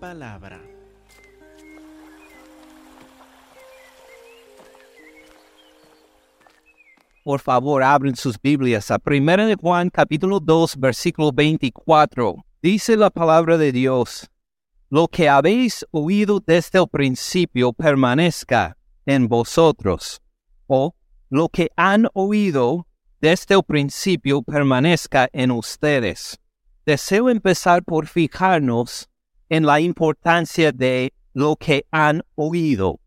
palabra. Por favor, abren sus Biblias a 1 de Juan capítulo 2, versículo 24. Dice la palabra de Dios, lo que habéis oído desde el principio permanezca en vosotros, o lo que han oído desde el principio permanezca en ustedes. Deseo empezar por fijarnos en la importancia de lo que han oído.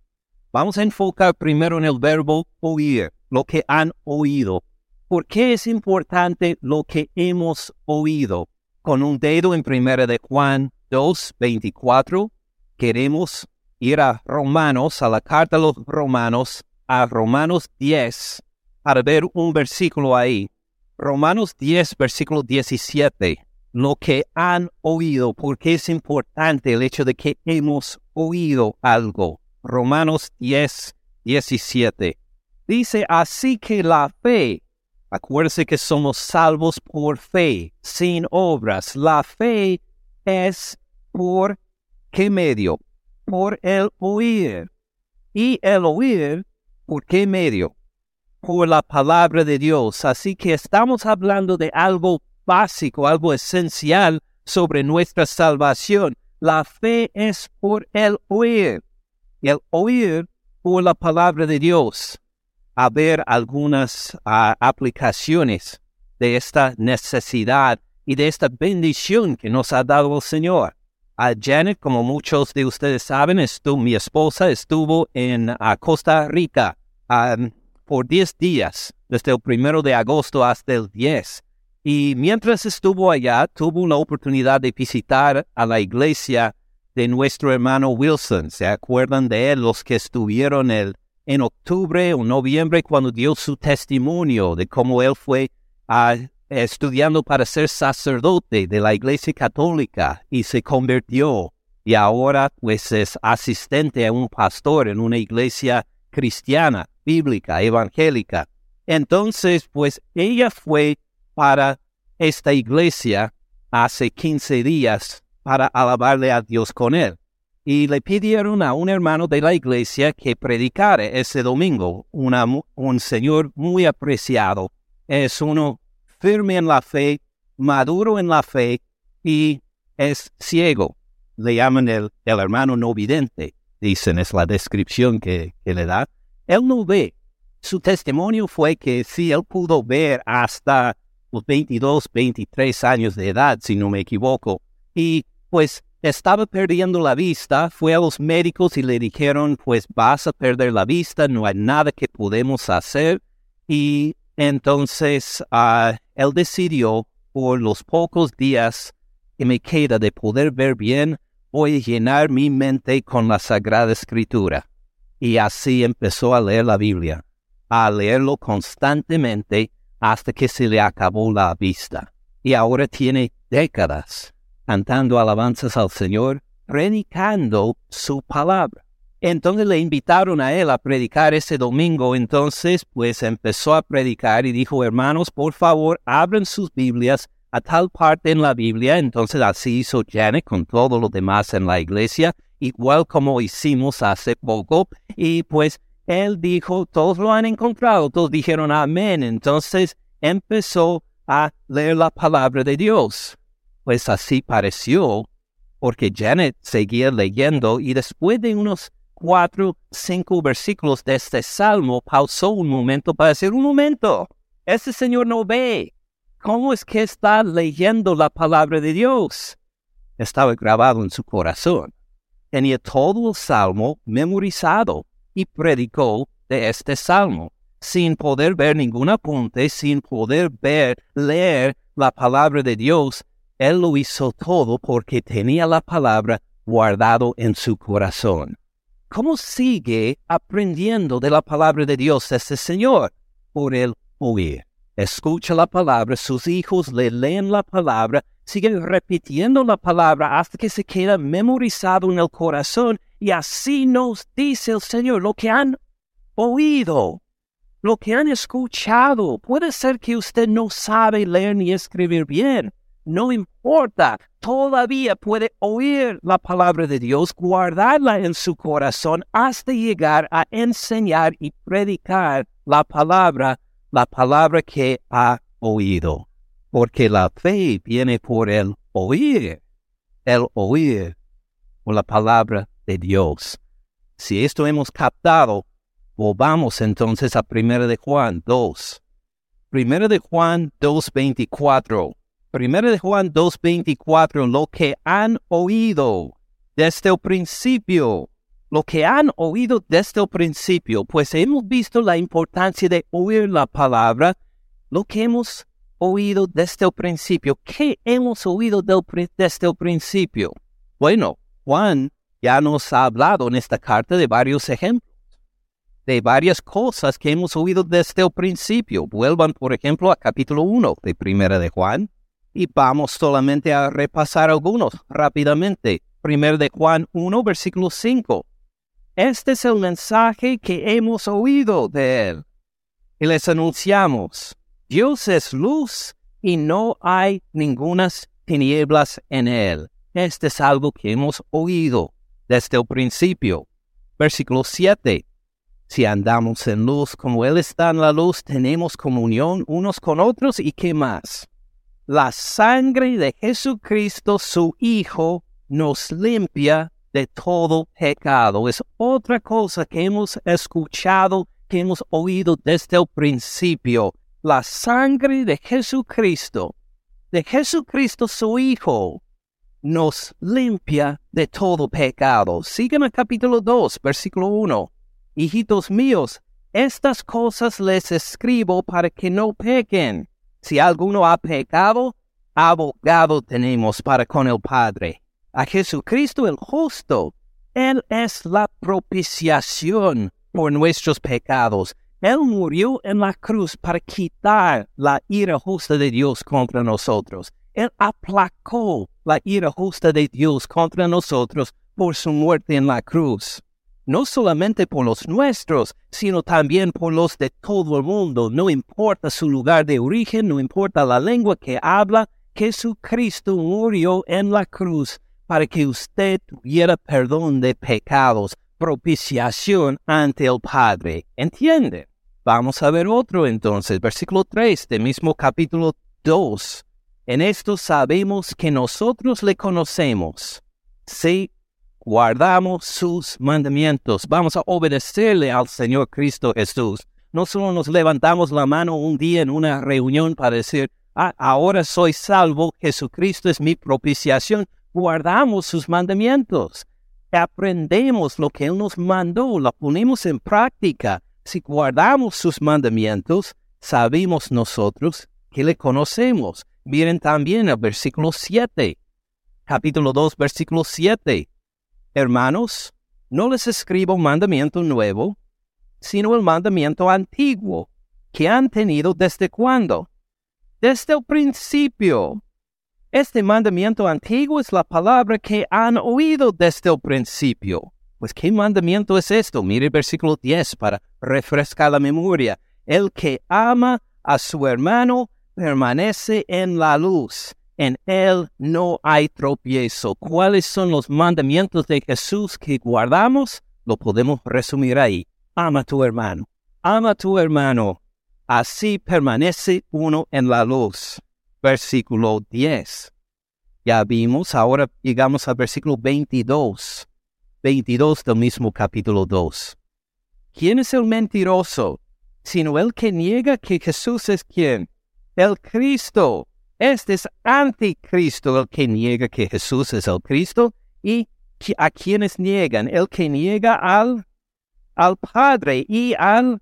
Vamos a enfocar primero en el verbo oír lo que han oído. ¿Por qué es importante lo que hemos oído? Con un dedo en primera de Juan 2, 24, queremos ir a Romanos, a la carta de los Romanos, a Romanos 10, para ver un versículo ahí. Romanos 10, versículo 17. Lo que han oído, porque es importante el hecho de que hemos oído algo. Romanos 10, 17. Dice así que la fe, acuérdese que somos salvos por fe, sin obras. La fe es por qué medio? Por el oír. Y el oír, ¿por qué medio? Por la palabra de Dios. Así que estamos hablando de algo básico, algo esencial sobre nuestra salvación. La fe es por el oír. El oír por la palabra de Dios a ver algunas ah, aplicaciones de esta necesidad y de esta bendición que nos ha dado el Señor. A Janet, como muchos de ustedes saben, estuvo, mi esposa estuvo en Costa Rica por 10 días, desde el primero de agosto hasta el 10. Y mientras estuvo allá, tuvo la oportunidad de visitar a la iglesia de nuestro hermano Wilson. ¿Se acuerdan de él los que estuvieron el en octubre o noviembre cuando dio su testimonio de cómo él fue ah, estudiando para ser sacerdote de la Iglesia Católica y se convirtió y ahora pues es asistente a un pastor en una iglesia cristiana, bíblica, evangélica. Entonces pues ella fue para esta iglesia hace 15 días para alabarle a Dios con él y le pidieron a un hermano de la iglesia que predicara ese domingo, un señor muy apreciado. Es uno firme en la fe, maduro en la fe y es ciego. Le llaman el, el hermano no vidente, dicen, es la descripción que, que le da. Él no ve. Su testimonio fue que sí, él pudo ver hasta los 22, 23 años de edad, si no me equivoco. Y pues estaba perdiendo la vista, fue a los médicos y le dijeron, pues vas a perder la vista, no hay nada que podemos hacer. Y entonces ah, él decidió, por los pocos días que me queda de poder ver bien, voy a llenar mi mente con la Sagrada Escritura. Y así empezó a leer la Biblia, a leerlo constantemente hasta que se le acabó la vista. Y ahora tiene décadas cantando alabanzas al Señor, predicando su palabra. Entonces le invitaron a él a predicar ese domingo. Entonces, pues empezó a predicar y dijo, hermanos, por favor, abren sus Biblias a tal parte en la Biblia. Entonces así hizo Janet con todo lo demás en la iglesia, igual como hicimos hace poco. Y pues él dijo, todos lo han encontrado, todos dijeron amén. Entonces empezó a leer la palabra de Dios. Pues así pareció, porque Janet seguía leyendo y después de unos cuatro, cinco versículos de este salmo, pausó un momento para decir, un momento, este señor no ve. ¿Cómo es que está leyendo la palabra de Dios? Estaba grabado en su corazón. Tenía todo el salmo memorizado y predicó de este salmo, sin poder ver ningún apunte, sin poder ver, leer la palabra de Dios él lo hizo todo porque tenía la palabra guardado en su corazón. ¿Cómo sigue aprendiendo de la palabra de Dios este Señor? Por el oír. Escucha la palabra, sus hijos le leen la palabra, siguen repitiendo la palabra hasta que se queda memorizado en el corazón y así nos dice el Señor lo que han oído, lo que han escuchado. Puede ser que usted no sabe leer ni escribir bien, no importa, todavía puede oír la palabra de Dios, guardarla en su corazón hasta llegar a enseñar y predicar la palabra, la palabra que ha oído. Porque la fe viene por el oír, el oír por la palabra de Dios. Si esto hemos captado, volvamos entonces a 1 de Juan 2. 1 de Juan 2.24. 1 de Juan 2.24, lo que han oído desde el principio, lo que han oído desde el principio, pues hemos visto la importancia de oír la palabra, lo que hemos oído desde el principio. ¿Qué hemos oído desde el principio? Bueno, Juan ya nos ha hablado en esta carta de varios ejemplos de varias cosas que hemos oído desde el principio. Vuelvan, por ejemplo, a capítulo 1 de Primera de Juan y vamos solamente a repasar algunos rápidamente. Primero de Juan 1, versículo 5. Este es el mensaje que hemos oído de él. Y les anunciamos, Dios es luz y no hay ningunas tinieblas en él. Este es algo que hemos oído desde el principio. Versículo 7. Si andamos en luz como Él está en la luz, tenemos comunión unos con otros y qué más. La sangre de Jesucristo, su Hijo, nos limpia de todo pecado. Es otra cosa que hemos escuchado, que hemos oído desde el principio. La sangre de Jesucristo, de Jesucristo su Hijo, nos limpia de todo pecado. El capítulo 2, versículo 1. Hijitos míos, estas cosas les escribo para que no pequen. Si alguno ha pecado, abogado tenemos para con el Padre, a Jesucristo el justo. Él es la propiciación por nuestros pecados. Él murió en la cruz para quitar la ira justa de Dios contra nosotros. Él aplacó la ira justa de Dios contra nosotros por su muerte en la cruz no solamente por los nuestros, sino también por los de todo el mundo. No importa su lugar de origen, no importa la lengua que habla, Jesucristo murió en la cruz para que usted tuviera perdón de pecados, propiciación ante el Padre. ¿Entiende? Vamos a ver otro entonces, versículo 3 del mismo capítulo 2. En esto sabemos que nosotros le conocemos. Sí, guardamos sus mandamientos, vamos a obedecerle al Señor Cristo Jesús. No solo nos levantamos la mano un día en una reunión para decir, ah, ahora soy salvo, Jesucristo es mi propiciación, guardamos sus mandamientos, aprendemos lo que Él nos mandó, lo ponemos en práctica. Si guardamos sus mandamientos, sabemos nosotros que le conocemos. Miren también el versículo 7, capítulo 2, versículo 7. Hermanos, no les escribo un mandamiento nuevo, sino el mandamiento antiguo, que han tenido desde cuándo? Desde el principio. Este mandamiento antiguo es la palabra que han oído desde el principio. Pues, ¿qué mandamiento es esto? Mire el versículo 10 para refrescar la memoria. El que ama a su hermano permanece en la luz en Él no hay tropiezo. ¿Cuáles son los mandamientos de Jesús que guardamos? Lo podemos resumir ahí. Ama a tu hermano. Ama a tu hermano. Así permanece uno en la luz. Versículo 10. Ya vimos, ahora llegamos al versículo 22. 22 del mismo capítulo 2. ¿Quién es el mentiroso? Sino el que niega que Jesús es quien? El Cristo. Este es anticristo el que niega que Jesús es el Cristo y a quienes niegan, el que niega al, al Padre y al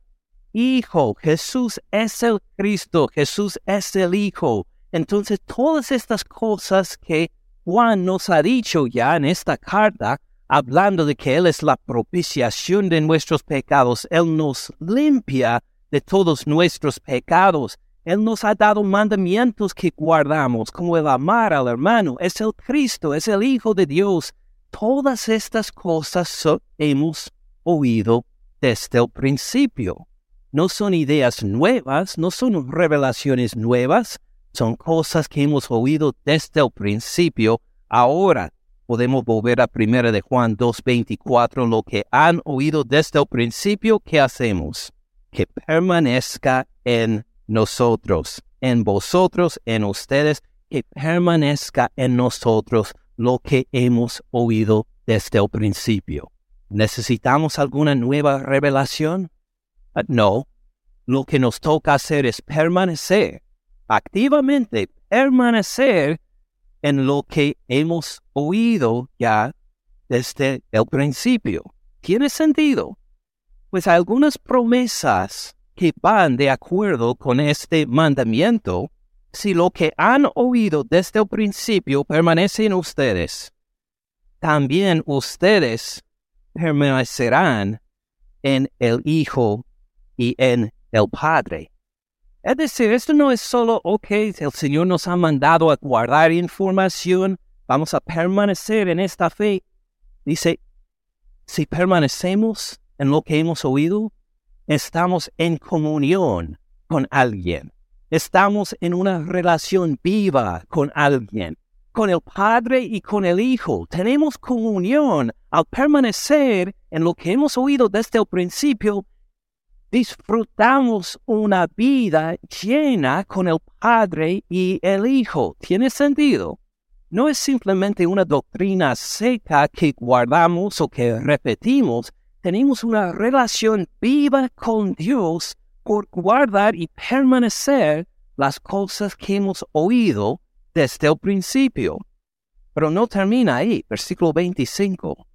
Hijo. Jesús es el Cristo, Jesús es el Hijo. Entonces todas estas cosas que Juan nos ha dicho ya en esta carta, hablando de que Él es la propiciación de nuestros pecados, Él nos limpia de todos nuestros pecados. Él nos ha dado mandamientos que guardamos, como el amar al hermano. Es el Cristo, es el Hijo de Dios. Todas estas cosas hemos oído desde el principio. No son ideas nuevas, no son revelaciones nuevas. son cosas que hemos oído desde el principio. Ahora podemos volver a 1 de Juan 2.24, lo que han oído desde el principio, ¿qué hacemos? Que permanezca en nosotros, en vosotros, en ustedes, que permanezca en nosotros lo que hemos oído desde el principio. ¿Necesitamos alguna nueva revelación? Ah, no. Lo que nos toca hacer es permanecer, activamente permanecer en lo que hemos oído ya desde el principio. ¿Tiene sentido? Pues algunas promesas que van de acuerdo con este mandamiento, si lo que han oído desde el principio permanece en ustedes, también ustedes permanecerán en el Hijo y en el Padre. Es decir, esto no es solo, ok, el Señor nos ha mandado a guardar información, vamos a permanecer en esta fe. Dice, si permanecemos en lo que hemos oído, estamos en comunión con alguien. Estamos en una relación viva con alguien con el Padre y con el Hijo. Tenemos comunión al permanecer en lo que hemos oído desde el principio. Disfrutamos una vida llena con el Padre y el Hijo. ¿Tiene sentido? No es simplemente una doctrina seca que guardamos o que repetimos. Tenemos una relación viva con Dios por guardar y permanecer las cosas que hemos oído desde el principio. Pero no termina ahí, versículo 25.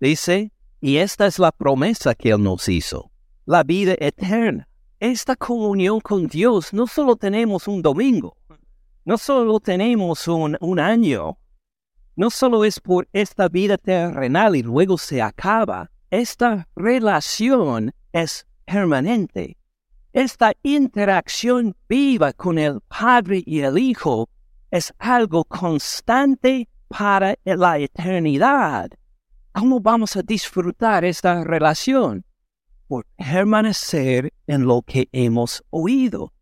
Dice, y esta es la promesa que Él nos hizo, la vida eterna. Esta comunión con Dios no solo tenemos un domingo, no solo tenemos un, un año, no solo es por esta vida terrenal y luego se acaba, esta relación es permanente. Esta interacción viva con el Padre y el Hijo es algo constante para la eternidad. ¿Cómo vamos a disfrutar esta relación? Por permanecer en lo que hemos oído.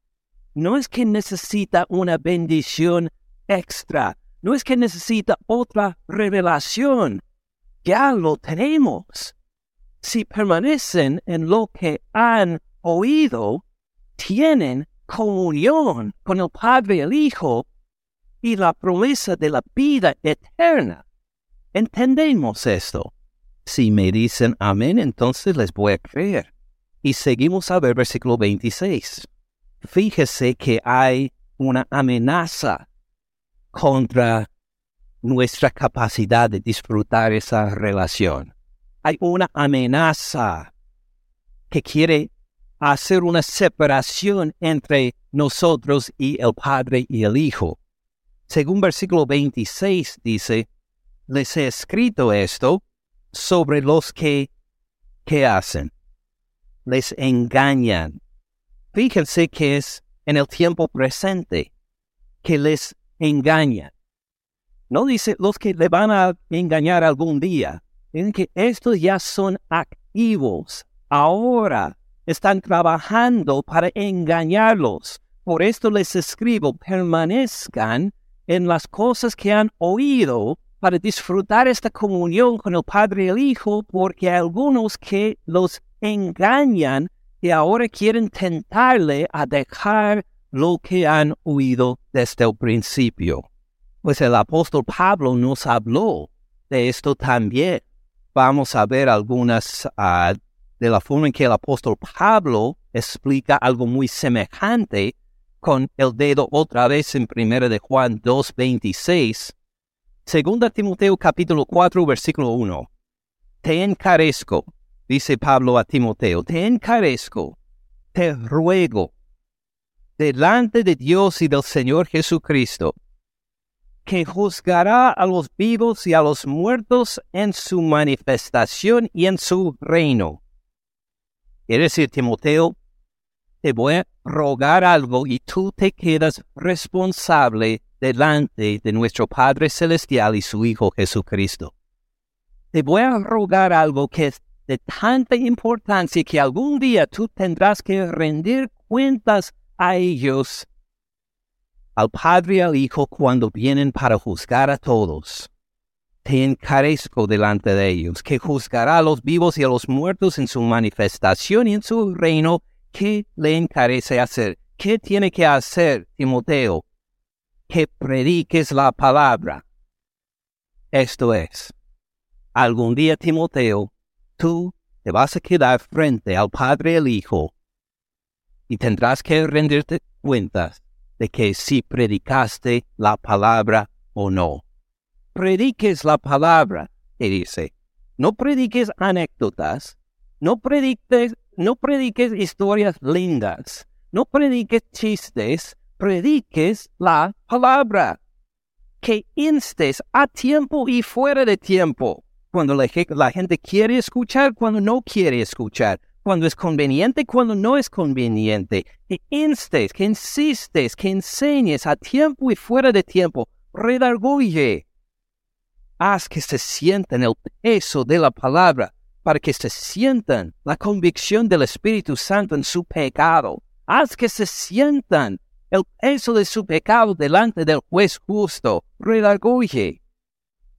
No es que necesita una bendición extra, no es que necesita otra revelación. Ya lo tenemos. Si permanecen en lo que han oído, tienen comunión con el Padre y el Hijo y la promesa de la vida eterna. ¿Entendemos esto? Si me dicen amén, entonces les voy a creer. Y seguimos a ver versículo 26. Fíjese que hay una amenaza contra nuestra capacidad de disfrutar esa relación. Hay una amenaza que quiere hacer una separación entre nosotros y el Padre y el Hijo. Según versículo 26 dice, les he escrito esto sobre los que, ¿qué hacen? Les engañan. Fíjense que es en el tiempo presente que les engañan. No dice los que le van a engañar algún día. Dicen que estos ya son activos. Ahora están trabajando para engañarlos. Por esto les escribo, permanezcan en las cosas que han oído para disfrutar esta comunión con el Padre y el Hijo, porque algunos que los engañan y ahora quieren tentarle a dejar lo que han oído desde el principio. Pues el apóstol Pablo nos habló de esto también. Vamos a ver algunas uh, de la forma en que el apóstol Pablo explica algo muy semejante con el dedo otra vez en 1 de Juan 2.26. Segunda Timoteo capítulo 4 versículo 1. Te encarezco, dice Pablo a Timoteo, te encarezco, te ruego, delante de Dios y del Señor Jesucristo, que juzgará a los vivos y a los muertos en su manifestación y en su reino. Quiere decir, Timoteo, te voy a rogar algo y tú te quedas responsable delante de nuestro Padre Celestial y su Hijo Jesucristo. Te voy a rogar algo que es de tanta importancia que algún día tú tendrás que rendir cuentas a ellos al Padre y al Hijo cuando vienen para juzgar a todos. Te encarezco delante de ellos, que juzgará a los vivos y a los muertos en su manifestación y en su reino. ¿Qué le encarece hacer? ¿Qué tiene que hacer, Timoteo? Que prediques la palabra. Esto es, algún día, Timoteo, tú te vas a quedar frente al Padre y al Hijo y tendrás que rendirte cuentas de que si predicaste la palabra o no. Prediques la palabra, te dice. No prediques anécdotas, no prediques, no prediques historias lindas, no prediques chistes, prediques la palabra. Que instes a tiempo y fuera de tiempo, cuando la, la gente quiere escuchar, cuando no quiere escuchar, cuando es conveniente, cuando no es conveniente, que instes, que insistes, que enseñes a tiempo y fuera de tiempo, redarguye. Haz que se sientan el peso de la palabra, para que se sientan la convicción del Espíritu Santo en su pecado. Haz que se sientan el peso de su pecado delante del juez justo. Redarguye.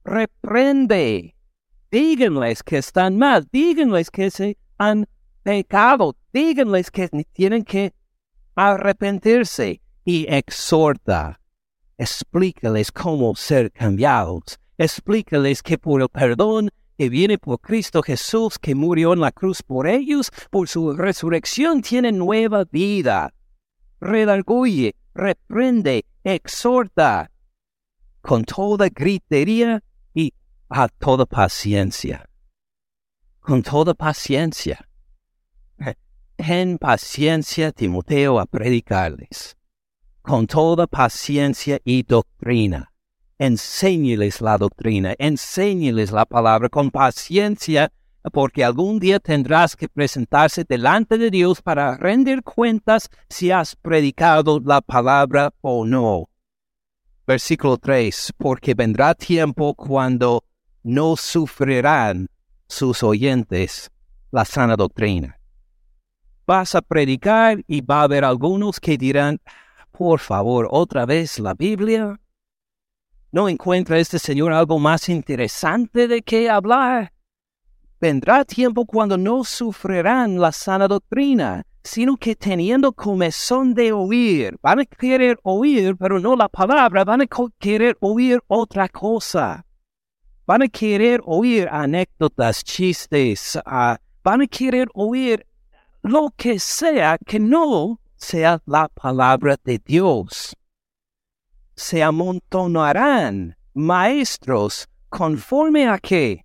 Reprende. Díganles que están mal. Díganles que se han pecado. Díganles que tienen que arrepentirse y exhorta. Explícales cómo ser cambiados. Explícales que por el perdón que viene por Cristo Jesús, que murió en la cruz por ellos, por su resurrección tienen nueva vida. Redarguye, reprende, exhorta, con toda gritería y a toda paciencia. Con toda paciencia. Ten paciencia, Timoteo, a predicarles, con toda paciencia y doctrina. Enséñeles la doctrina, enséñeles la palabra con paciencia, porque algún día tendrás que presentarse delante de Dios para rendir cuentas si has predicado la palabra o no. Versículo 3, porque vendrá tiempo cuando no sufrirán sus oyentes la sana doctrina vas a predicar y va a haber algunos que dirán, por favor, otra vez la Biblia. ¿No encuentra este Señor algo más interesante de qué hablar? Vendrá tiempo cuando no sufrirán la sana doctrina, sino que teniendo comezón de oír, van a querer oír, pero no la palabra, van a querer oír otra cosa. Van a querer oír anécdotas, chistes, uh, van a querer oír lo que sea que no sea la palabra de Dios. Se amontonarán maestros conforme a qué?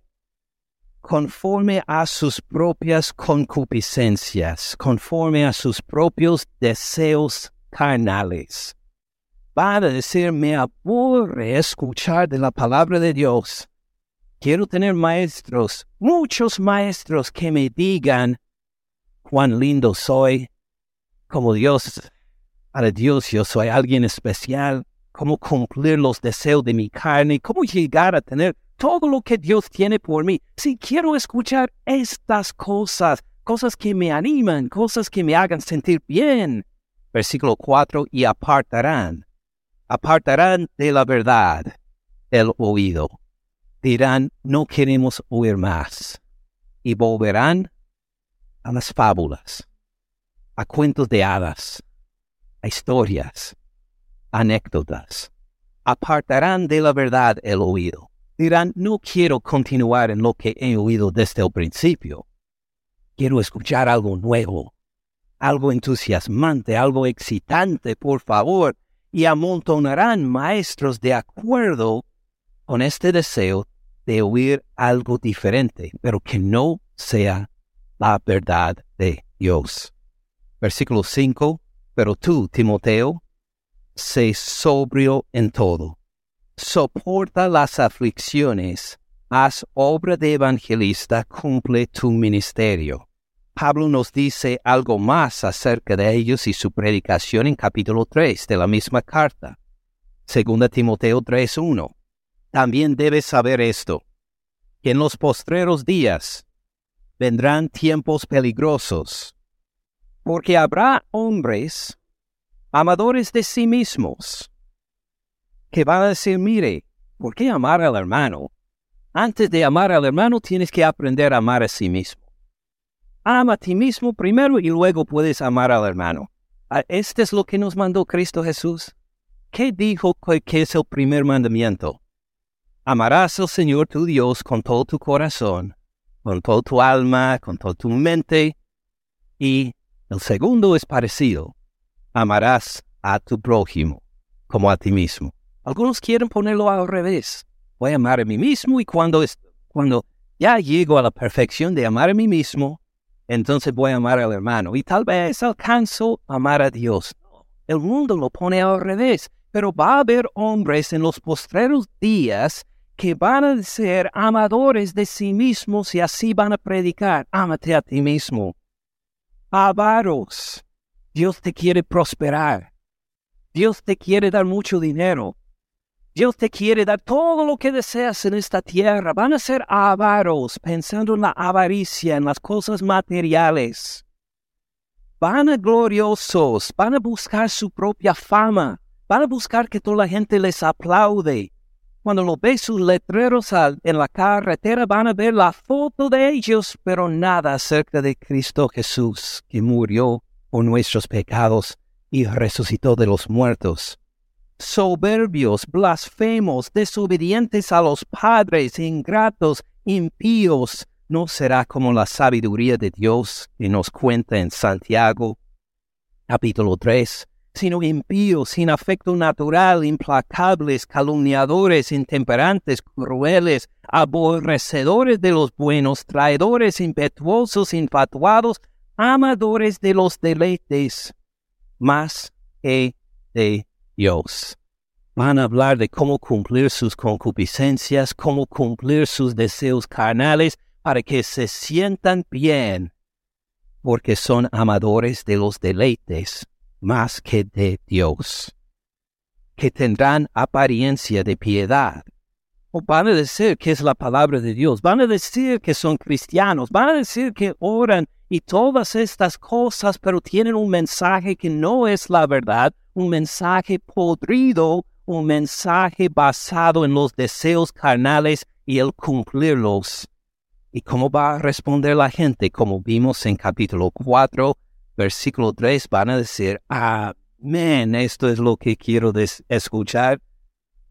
Conforme a sus propias concupiscencias, conforme a sus propios deseos carnales. Van a decir, me aburre escuchar de la palabra de Dios. Quiero tener maestros, muchos maestros que me digan cuán lindo soy, como Dios, para Dios yo soy alguien especial, cómo cumplir los deseos de mi carne, cómo llegar a tener todo lo que Dios tiene por mí. Si quiero escuchar estas cosas, cosas que me animan, cosas que me hagan sentir bien. Versículo 4, y apartarán, apartarán de la verdad el oído. Dirán, no queremos oír más. Y volverán a las fábulas, a cuentos de hadas, a historias, anécdotas. Apartarán de la verdad el oído. Dirán, no quiero continuar en lo que he oído desde el principio. Quiero escuchar algo nuevo, algo entusiasmante, algo excitante, por favor, y amontonarán maestros de acuerdo con este deseo de oír algo diferente, pero que no sea la verdad de Dios. Versículo 5. Pero tú, Timoteo, sé sobrio en todo. Soporta las aflicciones. Haz obra de evangelista, cumple tu ministerio. Pablo nos dice algo más acerca de ellos y su predicación en capítulo 3 de la misma carta. Segunda Timoteo 3.1. También debes saber esto, que en los postreros días vendrán tiempos peligrosos, porque habrá hombres amadores de sí mismos, que van a decir, mire, ¿por qué amar al hermano? Antes de amar al hermano tienes que aprender a amar a sí mismo. Ama a ti mismo primero y luego puedes amar al hermano. Este es lo que nos mandó Cristo Jesús. ¿Qué dijo que es el primer mandamiento? Amarás al Señor tu Dios con todo tu corazón, con toda tu alma, con toda tu mente. Y el segundo es parecido. Amarás a tu prójimo como a ti mismo. Algunos quieren ponerlo al revés. Voy a amar a mí mismo y cuando, cuando ya llego a la perfección de amar a mí mismo, entonces voy a amar al hermano y tal vez alcanzo a amar a Dios. El mundo lo pone al revés, pero va a haber hombres en los postreros días que van a ser amadores de sí mismos y así van a predicar, ámate a ti mismo. Avaros, Dios te quiere prosperar. Dios te quiere dar mucho dinero. Dios te quiere dar todo lo que deseas en esta tierra. Van a ser avaros, pensando en la avaricia, en las cosas materiales. Van a gloriosos, van a buscar su propia fama, van a buscar que toda la gente les aplaude, cuando lo ve sus letreros en la carretera van a ver la foto de ellos, pero nada acerca de Cristo Jesús, que murió por nuestros pecados y resucitó de los muertos. Soberbios, blasfemos, desobedientes a los padres, ingratos, impíos, no será como la sabiduría de Dios que nos cuenta en Santiago capítulo 3 sino impíos, sin afecto natural, implacables, calumniadores, intemperantes, crueles, aborrecedores de los buenos, traidores, impetuosos, infatuados, amadores de los deleites, más que de Dios. Van a hablar de cómo cumplir sus concupiscencias, cómo cumplir sus deseos carnales, para que se sientan bien, porque son amadores de los deleites más que de Dios, que tendrán apariencia de piedad. O van a decir que es la palabra de Dios, van a decir que son cristianos, van a decir que oran y todas estas cosas, pero tienen un mensaje que no es la verdad, un mensaje podrido, un mensaje basado en los deseos carnales y el cumplirlos. ¿Y cómo va a responder la gente? Como vimos en capítulo 4, versículo 3 van a decir, amén, esto es lo que quiero escuchar.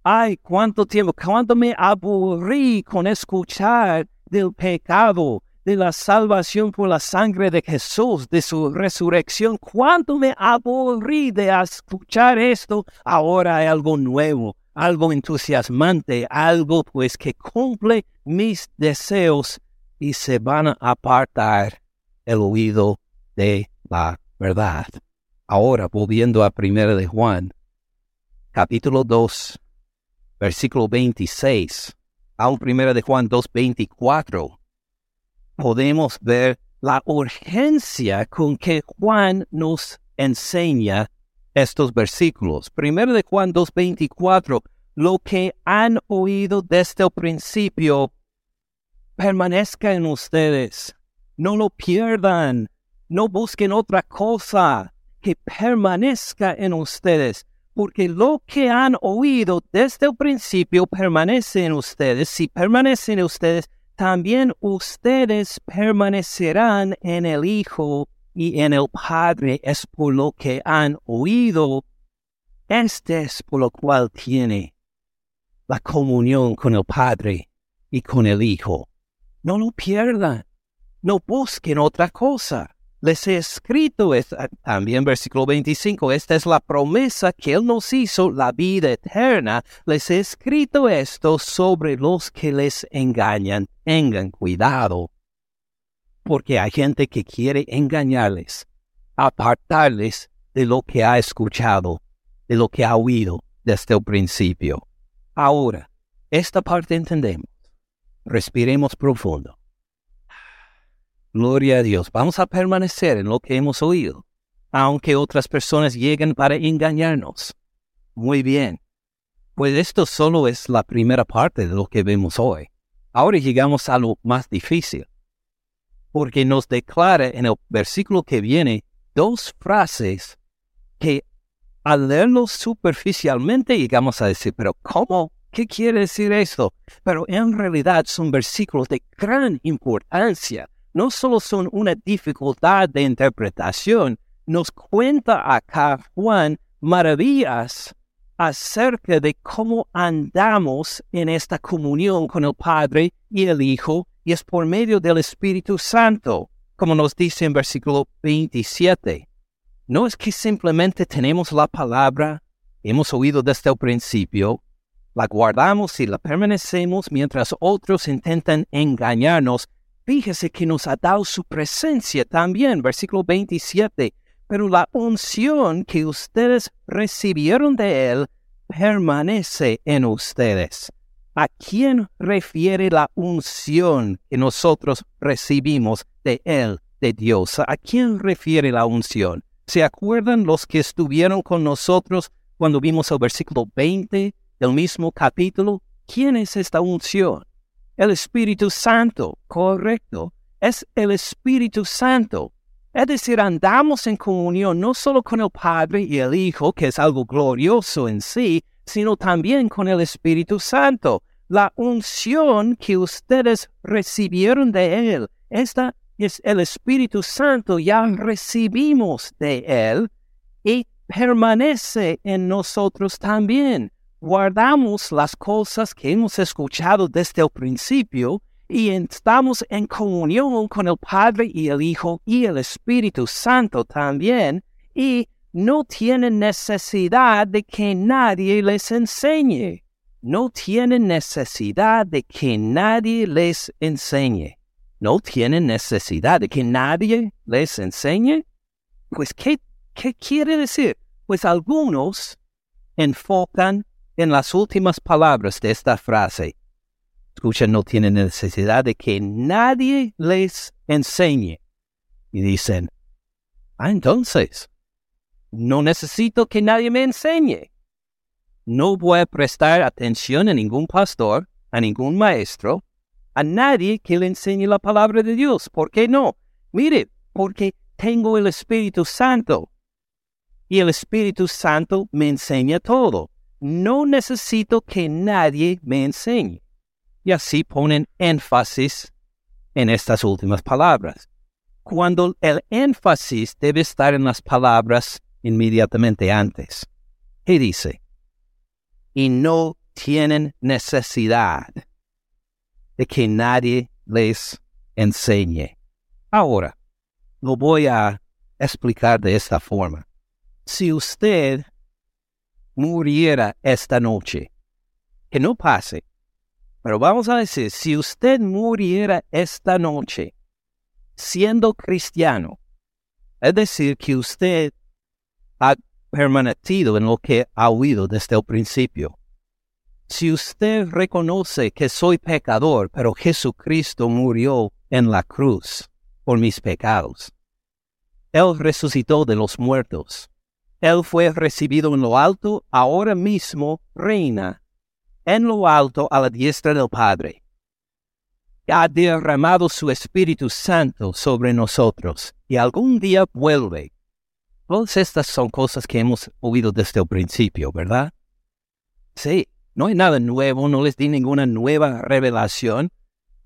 Ay, cuánto tiempo, cuánto me aburrí con escuchar del pecado, de la salvación por la sangre de Jesús, de su resurrección. Cuánto me aburrí de escuchar esto. Ahora hay algo nuevo, algo entusiasmante, algo pues que cumple mis deseos y se van a apartar el oído de la verdad. Ahora, volviendo a 1 de Juan, capítulo 2, versículo 26, a 1 de Juan 2, 24, podemos ver la urgencia con que Juan nos enseña estos versículos. 1 de Juan 2, 24, lo que han oído desde el principio permanezca en ustedes. No lo pierdan no busquen otra cosa que permanezca en ustedes, porque lo que han oído desde el principio permanece en ustedes. Si permanece en ustedes, también ustedes permanecerán en el Hijo y en el Padre. Es por lo que han oído. Este es por lo cual tiene la comunión con el Padre y con el Hijo. No lo pierdan. No busquen otra cosa les he escrito, también versículo 25, esta es la promesa que Él nos hizo, la vida eterna. Les he escrito esto sobre los que les engañan. Tengan cuidado, porque hay gente que quiere engañarles, apartarles de lo que ha escuchado, de lo que ha oído desde el principio. Ahora, esta parte entendemos. Respiremos profundo. Gloria a Dios. Vamos a permanecer en lo que hemos oído, aunque otras personas lleguen para engañarnos. Muy bien. Pues esto solo es la primera parte de lo que vemos hoy. Ahora llegamos a lo más difícil, porque nos declara en el versículo que viene dos frases que al leerlo superficialmente llegamos a decir, pero ¿cómo? ¿Qué quiere decir esto? Pero en realidad son versículos de gran importancia. No solo son una dificultad de interpretación, nos cuenta acá Juan maravillas acerca de cómo andamos en esta comunión con el Padre y el Hijo, y es por medio del Espíritu Santo, como nos dice en versículo 27. No es que simplemente tenemos la palabra, hemos oído desde el principio, la guardamos y la permanecemos mientras otros intentan engañarnos. Fíjese que nos ha dado su presencia también, versículo 27 pero la unción que ustedes recibieron de Él permanece en ustedes. ¿A quién refiere la unción que nosotros recibimos de Él, de Dios? ¿A quién refiere la unción? ¿Se acuerdan los que estuvieron con nosotros cuando vimos el versículo 20 del mismo capítulo? ¿Quién es esta unción? El Espíritu Santo, correcto. Es el Espíritu Santo es decir, andamos en comunión no solo con el Padre y el Hijo, que es algo glorioso en sí, sino también con el Espíritu Santo. La unción que ustedes recibieron de Él, esta es el Espíritu Santo, ya recibimos de Él y permanece en nosotros también. Guardamos las cosas que hemos escuchado desde el principio y estamos en comunión con el Padre y el Hijo y el Espíritu Santo también, y no tienen necesidad de que nadie les enseñe. No tienen necesidad de que nadie les enseñe. No tienen necesidad de que nadie les enseñe. Pues, ¿qué, qué quiere decir? Pues algunos enfocan en las últimas palabras de esta frase escuchan, no tienen necesidad de que nadie les enseñe. Y dicen, ah, entonces, no necesito que nadie me enseñe. No voy a prestar atención a ningún pastor, a ningún maestro, a nadie que le enseñe la palabra de Dios. ¿Por qué no? Mire, porque tengo el Espíritu Santo. Y el Espíritu Santo me enseña todo. No necesito que nadie me enseñe y así ponen énfasis en estas últimas palabras. Cuando el énfasis debe estar en las palabras inmediatamente antes. ¿Qué dice? Y no tienen necesidad de que nadie les enseñe. Ahora, lo voy a explicar de esta forma. Si usted muriera esta noche, que no pase, pero vamos a decir, si usted muriera esta noche siendo cristiano, es decir, que usted ha permanecido en lo que ha oído desde el principio. Si usted reconoce que soy pecador, pero Jesucristo murió en la cruz por mis pecados. Él resucitó de los muertos. Él fue recibido en lo alto, ahora mismo reina en lo alto a la diestra del Padre. Ha derramado su Espíritu Santo sobre nosotros y algún día vuelve. Todas estas son cosas que hemos oído desde el principio, ¿verdad? Sí, no hay nada nuevo, no les di ninguna nueva revelación.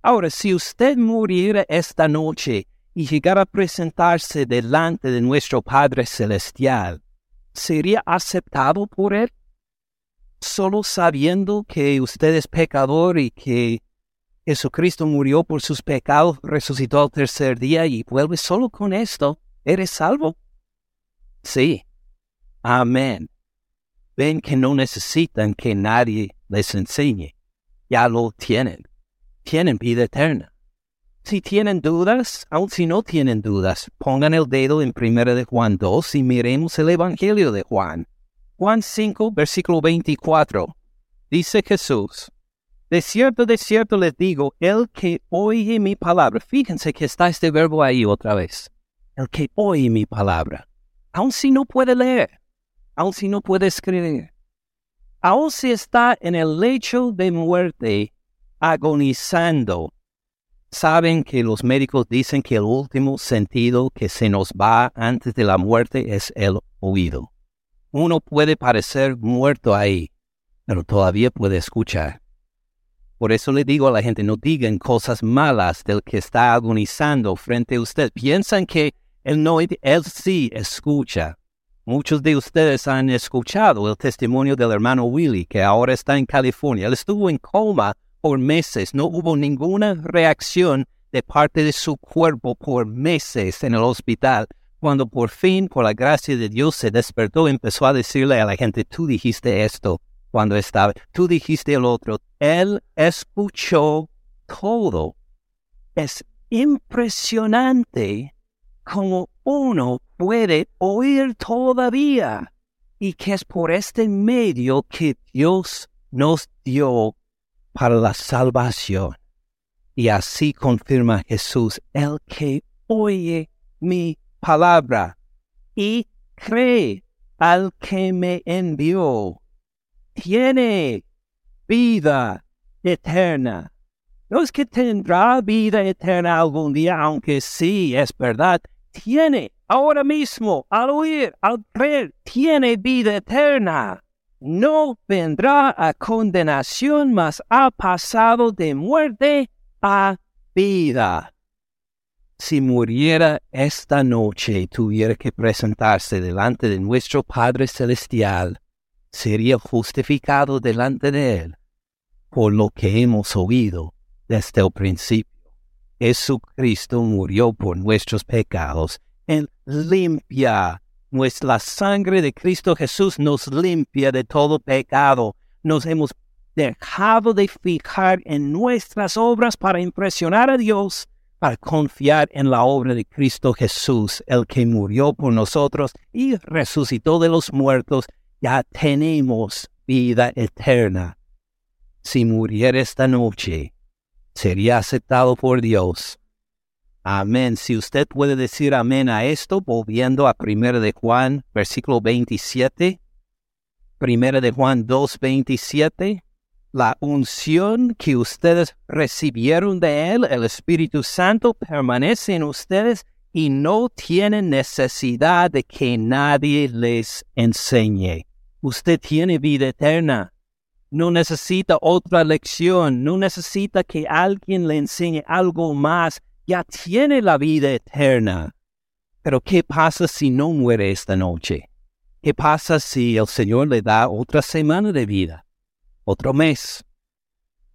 Ahora, si usted muriera esta noche y llegara a presentarse delante de nuestro Padre Celestial, ¿sería aceptado por Él? solo sabiendo que usted es pecador y que Jesucristo murió por sus pecados, resucitó al tercer día y vuelve solo con esto, ¿eres salvo? Sí. Amén. Ven que no necesitan que nadie les enseñe. Ya lo tienen. Tienen vida eterna. Si tienen dudas, aun si no tienen dudas, pongan el dedo en 1 de Juan 2 y miremos el Evangelio de Juan. Juan 5, versículo 24. Dice Jesús, de cierto, de cierto les digo, el que oye mi palabra, fíjense que está este verbo ahí otra vez, el que oye mi palabra, aun si no puede leer, aun si no puede escribir, aun si está en el lecho de muerte, agonizando. Saben que los médicos dicen que el último sentido que se nos va antes de la muerte es el oído Uno puede parecer muerto ahí, pero todavía puede escuchar. Por eso le digo a la gente, no digan cosas malas del que está agonizando frente a usted. Piensan que él no, él sí escucha. Muchos de ustedes han escuchado el testimonio del hermano Willy, que ahora está en California. Él estuvo en coma por meses, no hubo ninguna reacción de parte de su cuerpo por meses en el hospital. Cuando por fin, por la gracia de Dios, se despertó, empezó a decirle a la gente, tú dijiste esto cuando estaba, tú dijiste el otro. Él escuchó todo. Es impresionante cómo uno puede oír todavía y que es por este medio que Dios nos dio para la salvación. Y así confirma Jesús, el que oye mi palabra y cree al que me envió. Tiene vida eterna. No es que tendrá vida eterna algún día, aunque sí, es verdad. Tiene ahora mismo, al oír, al creer, tiene vida eterna. No vendrá a condenación, mas ha pasado de muerte a vida si muriera esta noche y tuviera que presentarse delante de nuestro Padre Celestial, sería justificado delante de Él por lo que hemos oído desde el principio. Jesucristo murió por nuestros pecados. Él limpia. Nuestra sangre de Cristo Jesús nos limpia de todo pecado. Nos hemos dejado de fijar en nuestras obras para impresionar a Dios para confiar en la obra de Cristo Jesús, el que murió por nosotros y resucitó de los muertos, ya tenemos vida eterna. Si muriera esta noche, sería aceptado por Dios. Amén. Si usted puede decir amén a esto, volviendo a 1 de Juan, versículo 27. 1 de Juan 2, 27 la unción que ustedes recibieron de Él, el Espíritu Santo, permanece en ustedes y no tienen necesidad de que nadie les enseñe. Usted tiene vida eterna. No necesita otra lección, no necesita que alguien le enseñe algo más. Ya tiene la vida eterna. Pero ¿qué pasa si no muere esta noche? ¿Qué pasa si el Señor le da otra semana de vida? otro mes,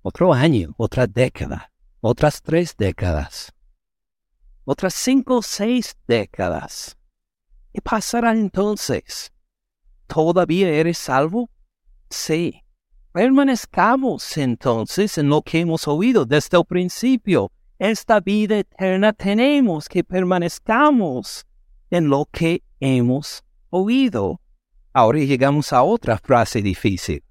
otro año, otra década, otras tres décadas, otras cinco o seis décadas. ¿Qué pasará entonces? ¿Todavía eres salvo? Sí. Permanezcamos entonces en lo que hemos oído desde el principio. Esta vida eterna tenemos que permanezcamos en lo que hemos oído. Ahora llegamos a otra frase difícil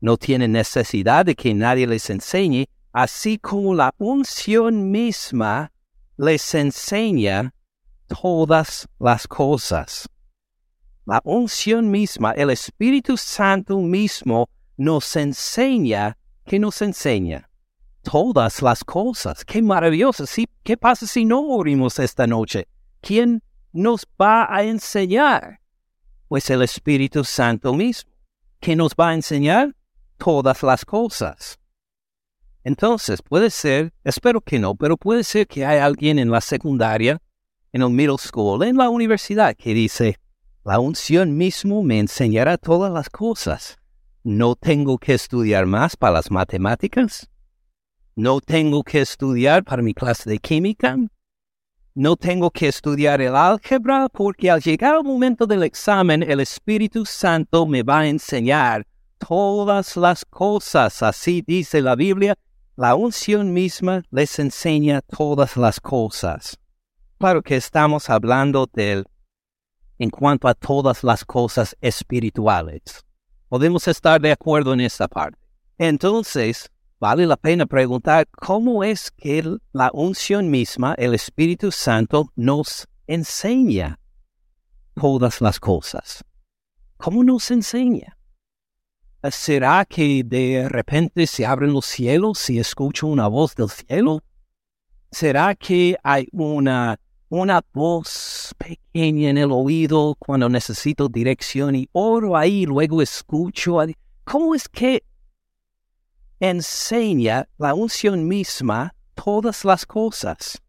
no tienen necesidad de que nadie les enseñe, así como la unción misma les enseña todas las cosas. La unción misma, el Espíritu Santo mismo, nos enseña que nos enseña todas las cosas. Qué maravilloso. ¿Qué pasa si no morimos esta noche? ¿Quién nos va a enseñar? Pues el Espíritu Santo mismo. ¿Qué nos va a enseñar? todas las cosas. Entonces, puede ser, espero que no, pero puede ser que hay alguien en la secundaria, en el middle school, en la universidad, que dice, la unción mismo me enseñará todas las cosas. No tengo que estudiar más para las matemáticas. No tengo que estudiar para mi clase de química. No tengo que estudiar el álgebra porque al llegar al momento del examen el Espíritu Santo me va a enseñar todas las cosas. Así dice la Biblia, la unción misma les enseña todas las cosas. Claro que estamos hablando del en cuanto a todas las cosas espirituales. Podemos estar de acuerdo en esta parte. Entonces, vale la pena preguntar cómo es que la unción misma, el Espíritu Santo, nos enseña todas las cosas. ¿Cómo nos enseña? ¿Será que de repente se abren los cielos y escucho una voz del cielo? ¿Será que hay una, una voz pequeña en el oído cuando necesito dirección y oro ahí, luego escucho. ¿Cómo es que enseña la unción misma todas las cosas?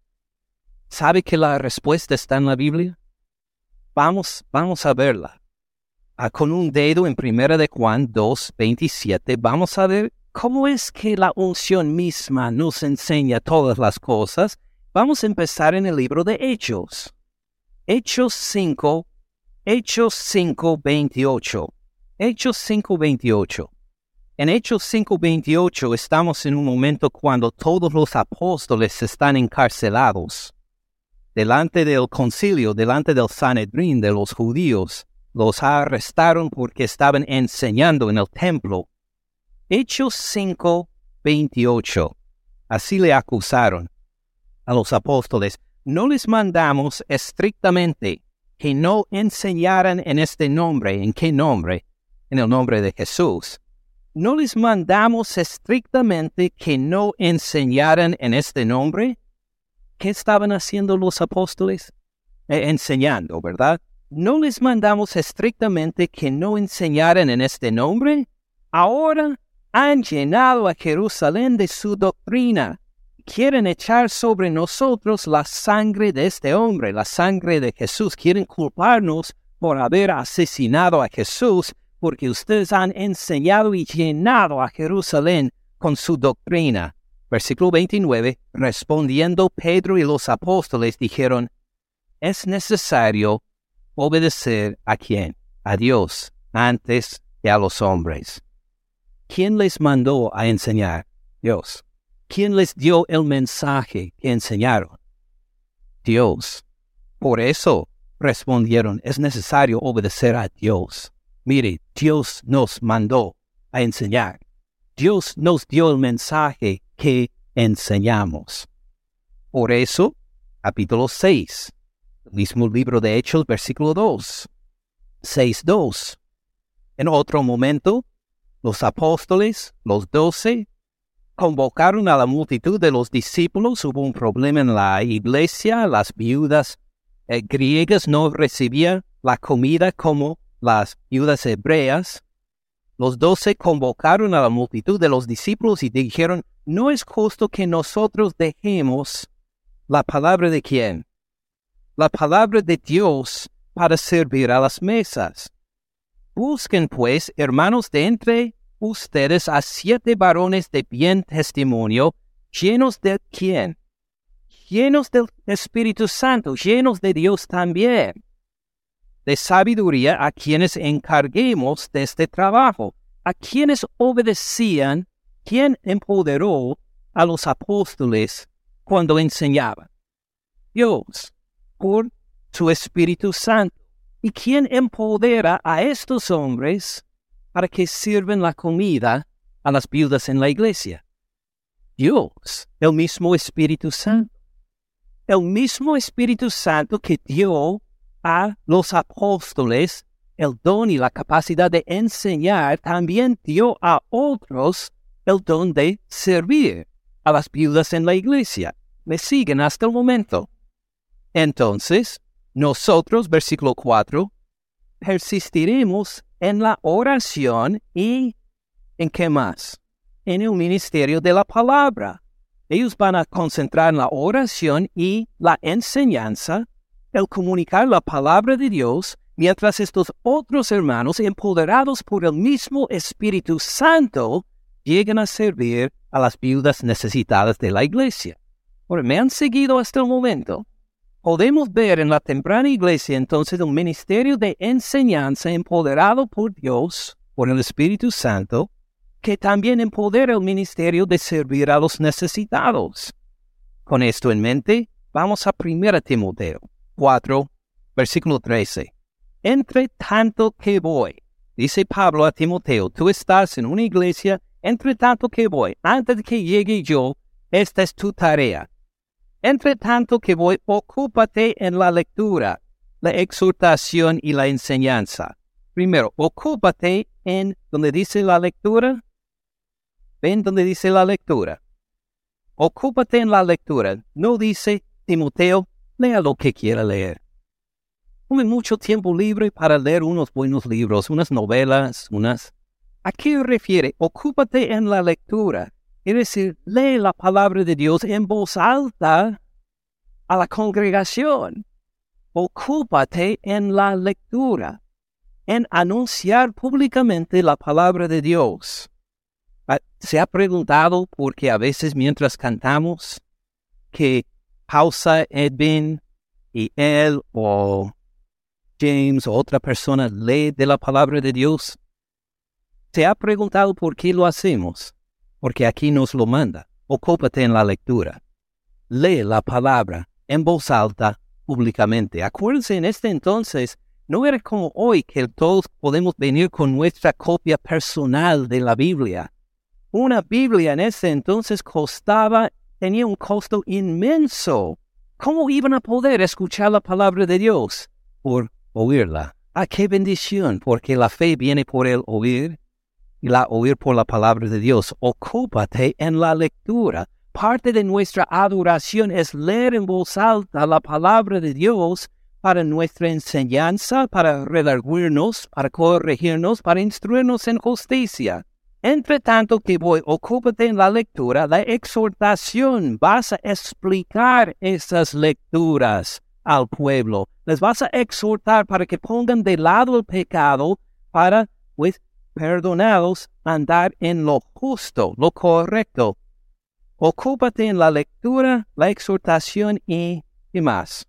¿Sabe que la respuesta está en la Biblia? Vamos, vamos a verla. Ah, con un dedo en Primera de Juan 2, 27, vamos a ver cómo es que la unción misma nos enseña todas las cosas. Vamos a empezar en el libro de Hechos. Hechos 5, Hechos 5, 28. Hechos 5, 28. En Hechos 5, 28 estamos en un momento cuando todos los apóstoles están encarcelados. Delante del concilio, delante del Sanedrín de los judíos, los arrestaron porque estaban enseñando en el templo. Hechos 5, 28. Así le acusaron a los apóstoles. No les mandamos estrictamente que no enseñaran en este nombre. ¿En qué nombre? En el nombre de Jesús. No les mandamos estrictamente que no enseñaran en este nombre. ¿Qué estaban haciendo los apóstoles? Eh, enseñando, ¿verdad? ¿No les mandamos estrictamente que no enseñaran en este nombre? Ahora han llenado a Jerusalén de su doctrina. Quieren echar sobre nosotros la sangre de este hombre, la sangre de Jesús. Quieren culparnos por haber asesinado a Jesús, porque ustedes han enseñado y llenado a Jerusalén con su doctrina. Versículo 29. Respondiendo Pedro y los apóstoles dijeron, es necesario obedecer a quién? A Dios antes que a los hombres. ¿Quién les mandó a enseñar? Dios. ¿Quién les dio el mensaje que enseñaron? Dios. Por eso respondieron, es necesario obedecer a Dios. Mire, Dios nos mandó a enseñar. Dios nos dio el mensaje que enseñamos. Por eso, capítulo 6, mismo libro de Hechos, versículo 2, 6.2. En otro momento, los apóstoles, los doce, convocaron a la multitud de los discípulos. Hubo un problema en la iglesia. Las viudas eh, griegas no recibían la comida como las viudas hebreas. Los doce convocaron a la multitud de los discípulos y dijeron, no es justo que nosotros dejemos la palabra de quién? la palabra de Dios para servir a las mesas. Busquen pues, hermanos, de entre ustedes a siete varones de bien testimonio, llenos de quién? Llenos del Espíritu Santo, llenos de Dios también, de sabiduría a quienes encarguemos de este trabajo, a quienes obedecían, quien empoderó a los apóstoles cuando enseñaban. Dios por su Espíritu Santo. ¿Y quién empodera a estos hombres para que sirven la comida a las viudas en la iglesia? Dios, el mismo Espíritu Santo. El mismo Espíritu Santo que dio a los apóstoles el don y la capacidad de enseñar, también dio a otros el don de servir a las viudas en la iglesia. ¿Me siguen hasta el momento? Entonces, nosotros, versículo 4, persistiremos en la oración y en qué más? En el ministerio de la palabra. Ellos van a concentrar en la oración y la enseñanza, el comunicar la palabra de Dios, mientras estos otros hermanos, empoderados por el mismo Espíritu Santo, llegan a servir a las viudas necesitadas de la iglesia. Ahora, ¿me han seguido hasta el momento? Podemos ver en la temprana iglesia entonces un ministerio de enseñanza empoderado por Dios, por el Espíritu Santo, que también empodera el ministerio de servir a los necesitados. Con esto en mente, vamos a 1 Timoteo 4, versículo 13. Entre tanto que voy, dice Pablo a Timoteo, tú estás en una iglesia, entre tanto que voy, antes de que llegue yo, esta es tu tarea, entre tanto que voy, ocúpate en la lectura, la exhortación y la enseñanza. Primero, ocúpate en donde dice la lectura. Ven donde dice la lectura. Ocúpate en la lectura. No dice Timoteo, lea lo que quiera leer. Tome mucho tiempo libre para leer unos buenos libros, unas novelas, unas... ¿A qué refiere? Ocúpate en la lectura. Es decir, lee la palabra de Dios en voz alta a la congregación. Ocúpate en la lectura, en anunciar públicamente la palabra de Dios. Ah, ¿Se ha preguntado por qué a veces mientras cantamos que pausa Edwin y él o James o otra persona lee de la palabra de Dios? ¿Se ha preguntado por qué lo hacemos? Porque aquí nos lo manda. Ocúpate en la lectura. Lee la palabra en voz alta públicamente. Acuérdense, en este entonces no era como hoy que todos podemos venir con nuestra copia personal de la Biblia. Una Biblia en ese entonces costaba, tenía un costo inmenso. ¿Cómo iban a poder escuchar la palabra de Dios? Por oírla. ¡Ah, qué bendición! Porque la fe viene por el oír y la oír por la palabra de Dios. Ocúpate en la lectura. Parte de nuestra adoración es leer en voz alta la palabra de Dios para nuestra enseñanza, para redarguirnos, para corregirnos, para instruirnos en justicia. Entre tanto que voy, ocúpate en la lectura, la exhortación, vas a explicar esas lecturas al pueblo. Les vas a exhortar para que pongan de lado el pecado para, pues, perdonados, andar en lo justo, lo correcto. Ocúpate en la lectura, la exhortación y, y más.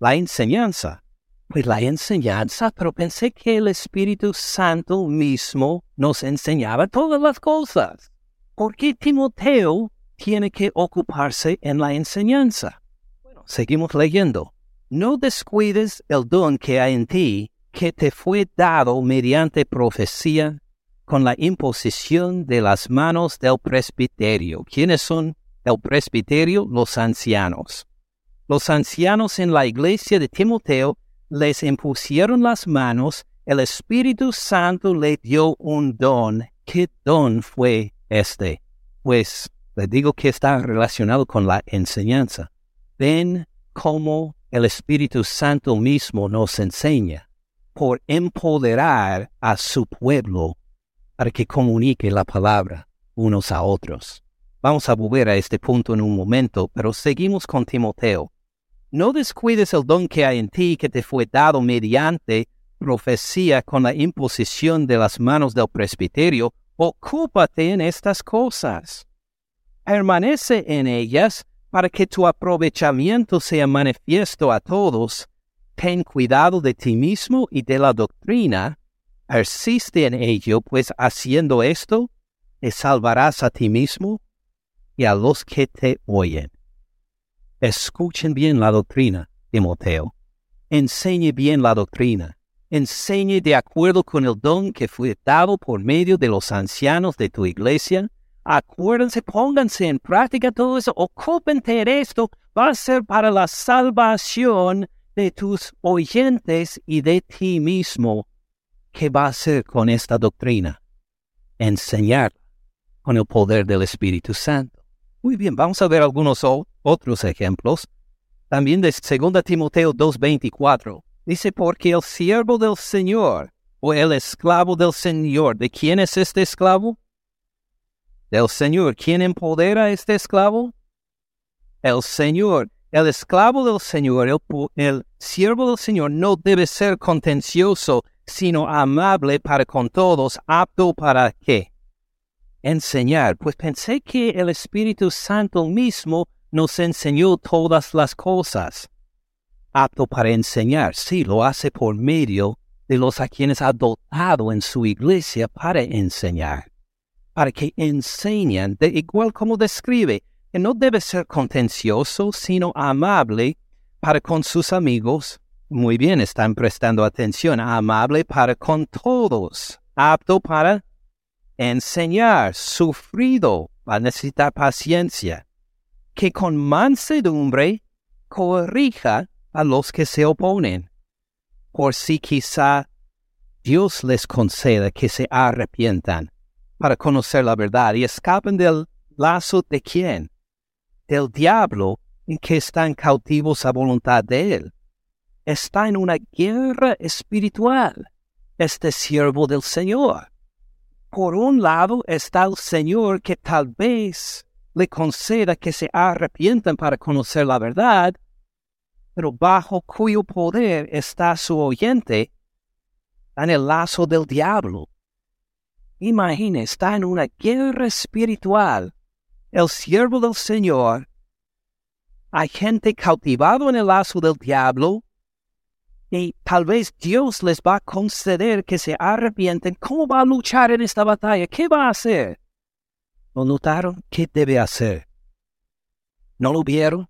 La enseñanza. Pues la enseñanza, pero pensé que el Espíritu Santo mismo nos enseñaba todas las cosas. ¿Por qué Timoteo tiene que ocuparse en la enseñanza? Bueno, seguimos leyendo. No descuides el don que hay en ti, que te fue dado mediante profecía, con la imposición de las manos del presbiterio. ¿Quiénes son el presbiterio? Los ancianos. Los ancianos en la iglesia de Timoteo les impusieron las manos, el Espíritu Santo le dio un don. ¿Qué don fue este? Pues le digo que está relacionado con la enseñanza. Ven cómo el Espíritu Santo mismo nos enseña por empoderar a su pueblo para que comunique la palabra unos a otros. Vamos a volver a este punto en un momento, pero seguimos con Timoteo. No descuides el don que hay en ti que te fue dado mediante profecía con la imposición de las manos del presbiterio. Ocúpate en estas cosas. Permanece en ellas para que tu aprovechamiento sea manifiesto a todos, ten cuidado de ti mismo y de la doctrina, persiste en ello, pues haciendo esto, te salvarás a ti mismo y a los que te oyen. Escuchen bien la doctrina, Timoteo. Enseñe bien la doctrina. Enseñe de acuerdo con el don que fue dado por medio de los ancianos de tu iglesia, Acuérdense, pónganse en práctica todo eso, ocúpense en esto, va a ser para la salvación de tus oyentes y de ti mismo. ¿Qué va a hacer con esta doctrina? Enseñar con el poder del Espíritu Santo. Muy bien, vamos a ver algunos otros ejemplos. También de 2 Timoteo 2.24. Dice, porque el siervo del Señor o el esclavo del Señor, ¿de quién es este esclavo? del Señor. ¿Quién empodera este esclavo? El Señor. El esclavo del Señor, el, siervo del Señor no debe ser contencioso, sino amable para con todos, apto para qué? Enseñar. Pues pensé que el Espíritu Santo mismo nos enseñó todas las cosas. Apto para enseñar, sí, lo hace por medio de los a quienes ha dotado en su iglesia para enseñar para que enseñen de igual como describe, que no debe ser contencioso, sino amable para con sus amigos. Muy bien, están prestando atención, amable para con todos, apto para enseñar, sufrido, va a necesitar paciencia, que con mansedumbre corrija a los que se oponen, por si quizá Dios les conceda que se arrepientan para conocer la verdad y escapen del lazo de quién? Del diablo en que están cautivos a voluntad de él. está en una guerra espiritual, este siervo del Señor. Por un lado está el Señor que tal vez le conceda que se arrepientan para conocer la verdad, pero bajo cuyo poder está su oyente, en el lazo del diablo. Imagine, está en una guerra espiritual. El siervo del Señor, hay gente cautivado en el lazo del diablo, y tal vez Dios les va a conceder que se arrepienten. ¿Cómo va a luchar en esta batalla? ¿Qué va a hacer? ¿Lo notaron? ¿Qué debe hacer? ¿No lo vieron?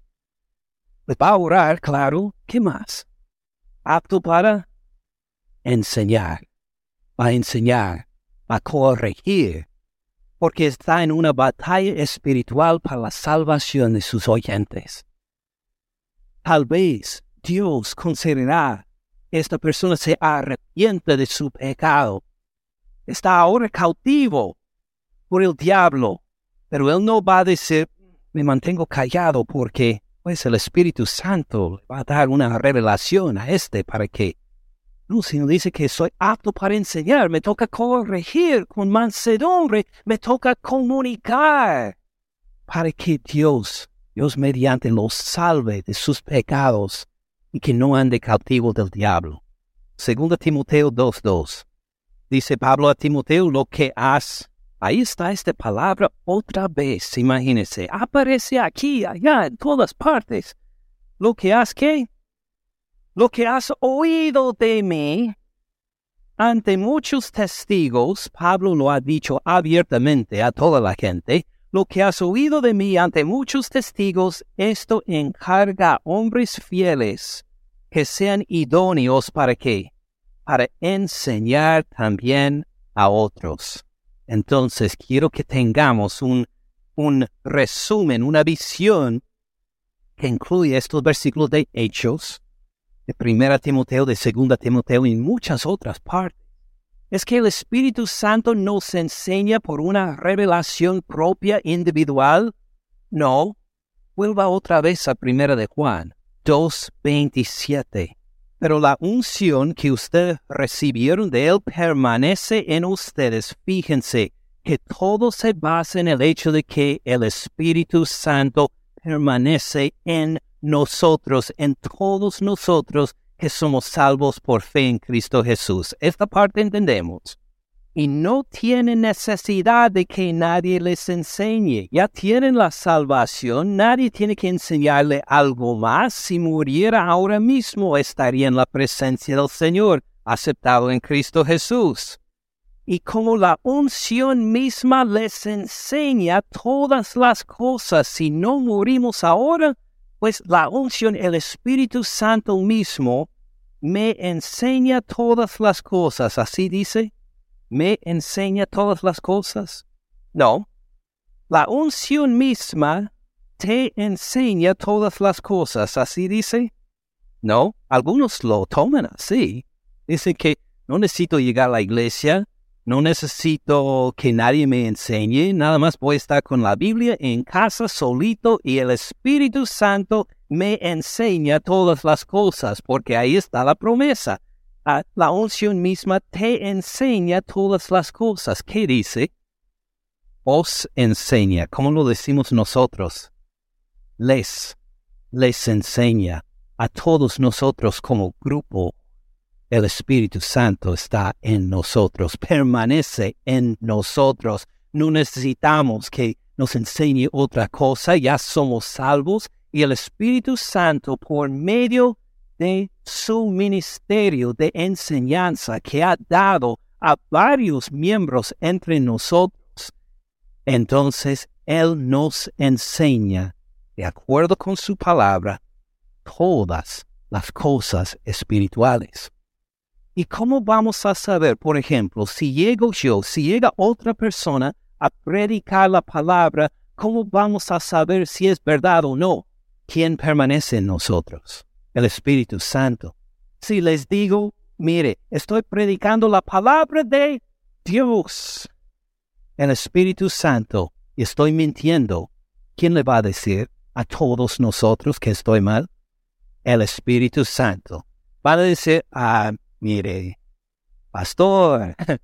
Les va a orar, claro. ¿Qué más? Apto para enseñar. Va a enseñar, a corregir, porque está en una batalla espiritual para la salvación de sus oyentes. Tal vez Dios considerará esta persona se arrepiente de su pecado. Está ahora cautivo por el diablo, pero él no va a decir, me mantengo callado porque pues el Espíritu Santo va a dar una revelación a este para que no, sino dice que soy apto para enseñar, me toca corregir con mansedumbre, me toca comunicar para que Dios, Dios mediante, los salve de sus pecados y que no ande cautivo del diablo. Segundo Timoteo 2.2. Dice Pablo a Timoteo, lo que has... Ahí está esta palabra otra vez, imagínese. Aparece aquí, allá, en todas partes. Lo que has que... Lo que has oído de mí ante muchos testigos, Pablo lo ha dicho abiertamente a toda la gente, lo que has oído de mí ante muchos testigos, esto encarga a hombres fieles que sean idóneos para qué? Para enseñar también a otros. Entonces quiero que tengamos un, un resumen, una visión que incluye estos versículos de Hechos, de Primera Timoteo, de Segunda Timoteo y muchas otras partes es que el Espíritu Santo nos enseña por una revelación propia individual? No. Vuelva otra vez a Primera de Juan 2.27. Pero la unción que ustedes recibieron de Él permanece en ustedes. Fíjense que todo se basa en el hecho de que el Espíritu Santo permanece en nosotros, en todos nosotros, que somos salvos por fe en Cristo Jesús. Esta parte entendemos. Y no tienen necesidad de que nadie les enseñe. Ya tienen la salvación. Nadie tiene que enseñarle algo más. Si muriera ahora mismo, estaría en la presencia del Señor, aceptado en Cristo Jesús. Y como la unción misma les enseña todas las cosas, si no morimos ahora, pues la unción, el Espíritu Santo mismo, me enseña todas las cosas. Así dice, me enseña todas las cosas. No, la unción misma te enseña todas las cosas. Así dice. No, algunos lo toman así. Dicen que no necesito llegar a la iglesia, no necesito que nadie me enseñe, nada más voy a estar con la Biblia en casa solito y el Espíritu Santo me enseña todas las cosas, porque ahí está la promesa. Ah, la unción misma te enseña todas las cosas. ¿Qué dice? Os enseña. ¿Cómo lo decimos nosotros? Les, les enseña a todos nosotros como grupo el Espíritu Santo está en nosotros, permanece en nosotros. No necesitamos que nos enseñe otra cosa, ya somos salvos y el Espíritu Santo por medio de su ministerio de enseñanza que ha dado a varios miembros entre nosotros, entonces Él nos enseña, de acuerdo con su palabra, todas las cosas espirituales. ¿Y cómo vamos a saber, por ejemplo, si llego yo, si llega otra persona a predicar la palabra, cómo vamos a saber si es verdad o no? ¿Quién permanece en nosotros? El Espíritu Santo. Si les digo, mire, estoy predicando la palabra de Dios, el Espíritu Santo, estoy mintiendo, ¿quién le va a decir a todos nosotros que estoy mal? El Espíritu Santo. van a decir, ah, mire, pastor,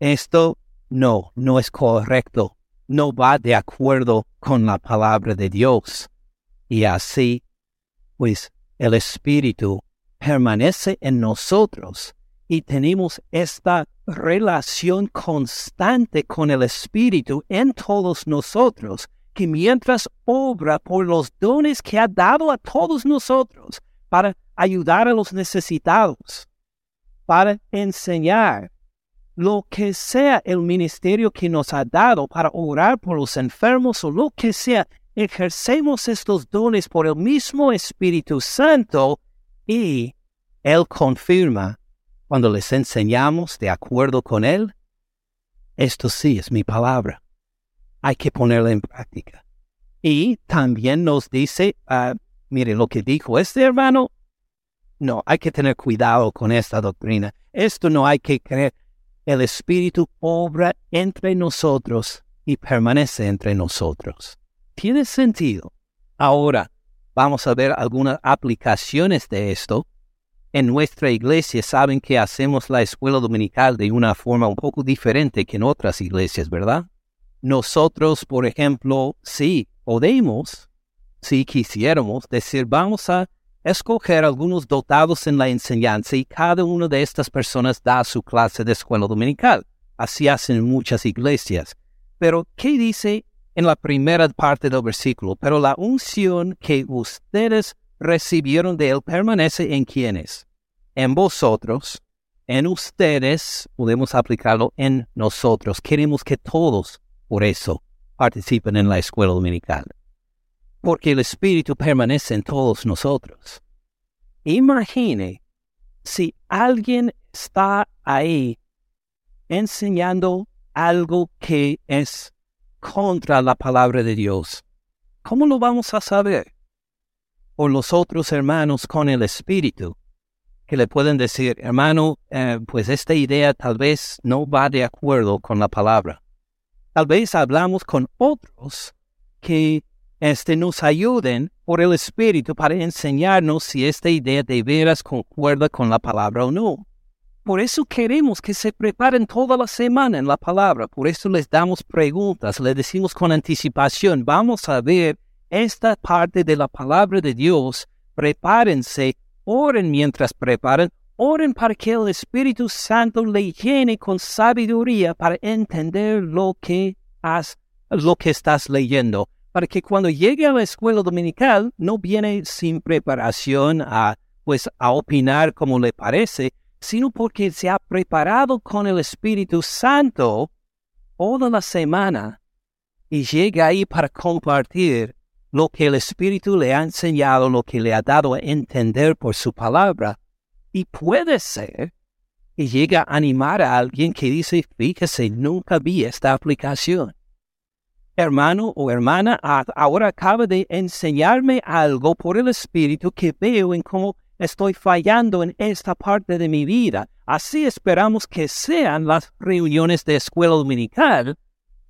esto no, no es correcto, no va de acuerdo con la palabra de Dios. Y así, pues el Espíritu permanece en nosotros y tenemos esta relación constante con el Espíritu en todos nosotros, que mientras obra por los dones que ha dado a todos nosotros para ayudar a los necesitados, para enseñar lo que sea el ministerio que nos ha dado para orar por los enfermos o lo que sea, ejercemos estos dones por el mismo Espíritu Santo y Él confirma cuando les enseñamos de acuerdo con Él. Esto sí es mi palabra. Hay que ponerla en práctica. Y también nos dice, uh, mire lo que dijo este hermano, no, hay que tener cuidado con esta doctrina. Esto no hay que creer. El Espíritu obra entre nosotros y permanece entre nosotros. Tiene sentido. Ahora, vamos a ver algunas aplicaciones de esto. En nuestra iglesia saben que hacemos la escuela dominical de una forma un poco diferente que en otras iglesias, ¿verdad? Nosotros, por ejemplo, sí podemos, si quisiéramos, decir, vamos a escoger algunos dotados en la enseñanza y cada una de estas personas da su clase de escuela dominical. Así hacen muchas iglesias. Pero, ¿qué dice en la primera parte del versículo? Pero la unción que ustedes recibieron de él permanece en quienes? En vosotros, en ustedes, podemos aplicarlo en nosotros. Queremos que todos, por eso, participen en la escuela dominical porque el Espíritu permanece en todos nosotros. Imagine si alguien está ahí enseñando algo que es contra la palabra de Dios. ¿Cómo lo vamos a saber? O los otros hermanos con el Espíritu, que le pueden decir, hermano, eh, pues esta idea tal vez no va de acuerdo con la palabra. Tal vez hablamos con otros que este, nos ayuden por el Espíritu para enseñarnos si esta idea de veras concuerda con la palabra o no. Por eso queremos que se preparen toda la semana en la palabra. Por eso les damos preguntas, les decimos con anticipación, vamos a ver esta parte de la palabra de Dios. Prepárense, oren mientras preparan, oren para que el Espíritu Santo le llene con sabiduría para entender lo que, has, lo que estás leyendo para que cuando llegue a la escuela dominical no viene sin preparación a, pues, a opinar como le parece, sino porque se ha preparado con el Espíritu Santo toda la semana y llega ahí para compartir lo que el Espíritu le ha enseñado, lo que le ha dado a entender por su palabra. Y puede ser que llegue a animar a alguien que dice, fíjese, nunca vi esta aplicación hermano o hermana ahora acaba de enseñarme algo por el Espíritu que veo en cómo estoy fallando en esta parte de mi vida. Así esperamos que sean las reuniones de escuela dominical,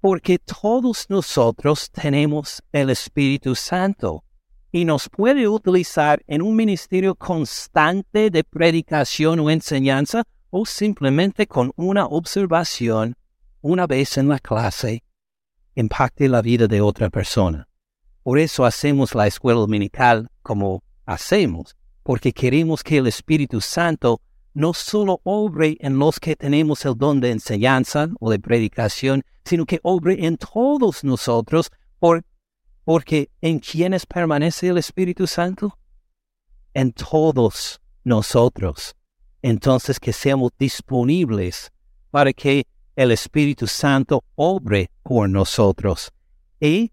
porque todos nosotros tenemos el Espíritu Santo y nos puede utilizar en un ministerio constante de predicación o enseñanza o simplemente con una observación una vez en la clase impacte la vida de otra persona. Por eso hacemos la escuela dominical como hacemos, porque queremos que el Espíritu Santo no solo obre en los que tenemos el don de enseñanza o de predicación, sino que obre en todos nosotros, por, porque ¿en quiénes permanece el Espíritu Santo? En todos nosotros. Entonces que seamos disponibles para que el Espíritu Santo obre por nosotros. Y,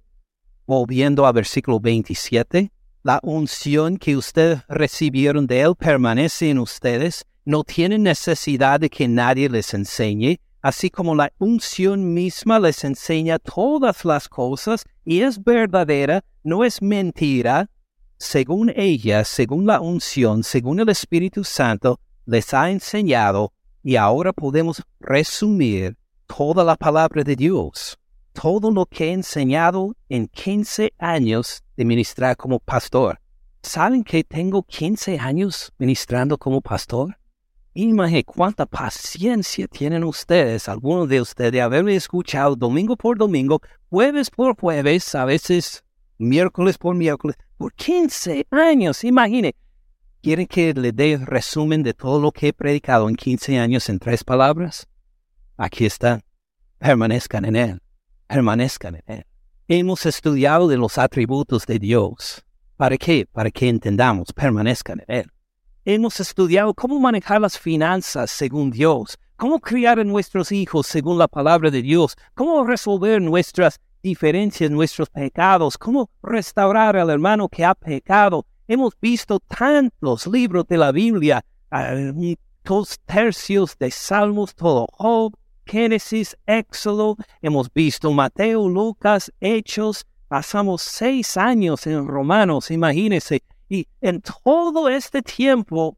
volviendo al versículo 27, la unción que ustedes recibieron de Él permanece en ustedes, no tienen necesidad de que nadie les enseñe, así como la unción misma les enseña todas las cosas y es verdadera, no es mentira, según ella, según la unción, según el Espíritu Santo, les ha enseñado y ahora podemos resumir toda la palabra de Dios, todo lo que he enseñado en 15 años de ministrar como pastor. ¿saben que tengo 15 años ministrando como pastor? Imagínense cuánta paciencia tienen ustedes, algunos de ustedes, de haberme escuchado domingo por domingo, jueves por jueves, a veces miércoles por miércoles, por 15 años, imagine. ¿Quieren que le dé resumen de todo lo que he predicado en 15 años en tres palabras? Aquí está. Permanezcan en Él. Permanezcan en Él. Hemos estudiado los atributos de Dios. ¿Para qué? Para que entendamos, permanezcan en Él. Hemos estudiado cómo manejar las finanzas según Dios, cómo criar a nuestros hijos según la palabra de Dios, cómo resolver nuestras diferencias, nuestros pecados, cómo restaurar al hermano que ha pecado. Hemos visto tantos libros de la Biblia, dos tercios de Salmos, todo Job, Génesis, Éxodo. Hemos visto Mateo, Lucas, Hechos. Pasamos seis años en Romanos, imagínense. Y en todo este tiempo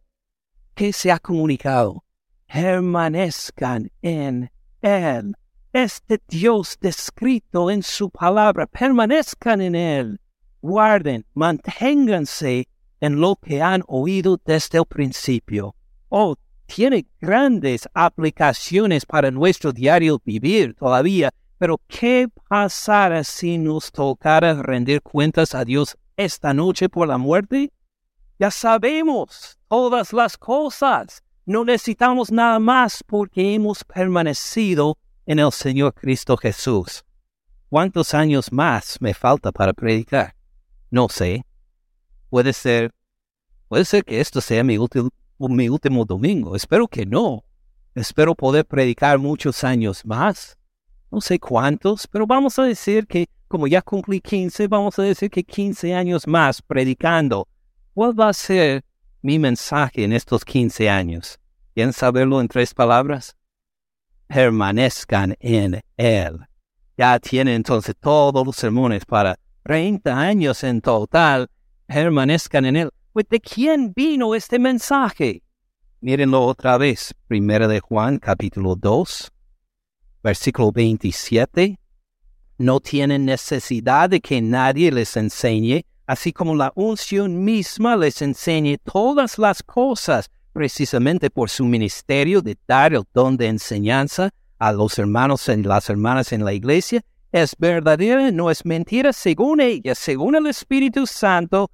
que se ha comunicado, permanezcan en Él. Este Dios descrito en su palabra, permanezcan en Él. Guarden, manténganse en lo que han oído desde el principio. Oh, tiene grandes aplicaciones para nuestro diario vivir todavía, pero ¿qué pasará si nos tocara rendir cuentas a Dios esta noche por la muerte? Ya sabemos todas las cosas. No necesitamos nada más porque hemos permanecido en el Señor Cristo Jesús. ¿Cuántos años más me falta para predicar? No sé. Puede ser, puede ser que esto sea mi último, mi último domingo. Espero que no. Espero poder predicar muchos años más. No sé cuántos, pero vamos a decir que como ya cumplí 15, vamos a decir que 15 años más predicando. ¿Cuál va a ser mi mensaje en estos 15 años? ¿Quieren saberlo en tres palabras? Permanezcan en Él. Ya tienen entonces todos los sermones para 30 años en total. Permanezcan en Él. Pues, ¿De quién vino este mensaje? Mírenlo otra vez. Primera de Juan, capítulo 2, versículo 27 no tienen necesidad de que nadie les enseñe, así como la unción misma les enseñe todas las cosas, precisamente por su ministerio de dar el don de enseñanza a los hermanos y las hermanas en la iglesia, es verdadera, no es mentira, según ella, según el Espíritu Santo,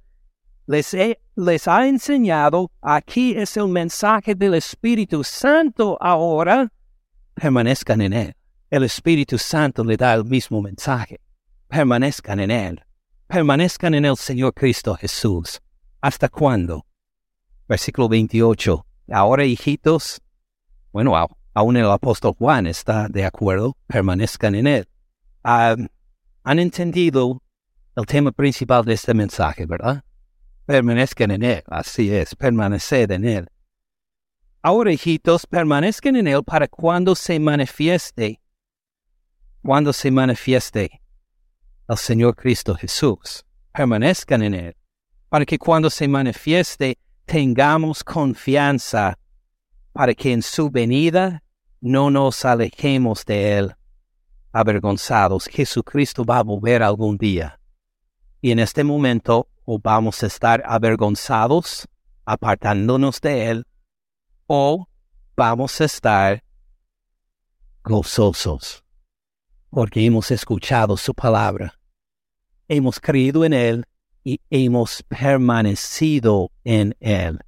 les, les ha enseñado, aquí es el mensaje del Espíritu Santo ahora, permanezcan en él. El Espíritu Santo le da el mismo mensaje. Permanezcan en Él. Permanezcan en el Señor Cristo Jesús. ¿Hasta cuándo? Versículo 28. Ahora, hijitos, bueno, aún el apóstol Juan está de acuerdo, permanezcan en Él. Han entendido el tema principal de este mensaje, ¿verdad? Permanezcan en Él, así es, permaneced en Él. Ahora, hijitos, permanezcan en Él para cuando se manifieste cuando se manifieste el Señor Cristo Jesús. Permanezcan en Él, para que cuando se manifieste tengamos confianza, para que en su venida no nos alejemos de Él avergonzados. Jesucristo va a volver algún día. Y en este momento o vamos a estar avergonzados, apartándonos de Él, o vamos a estar gozosos porque hemos escuchado su palabra, hemos creído en Él y hemos permanecido en Él.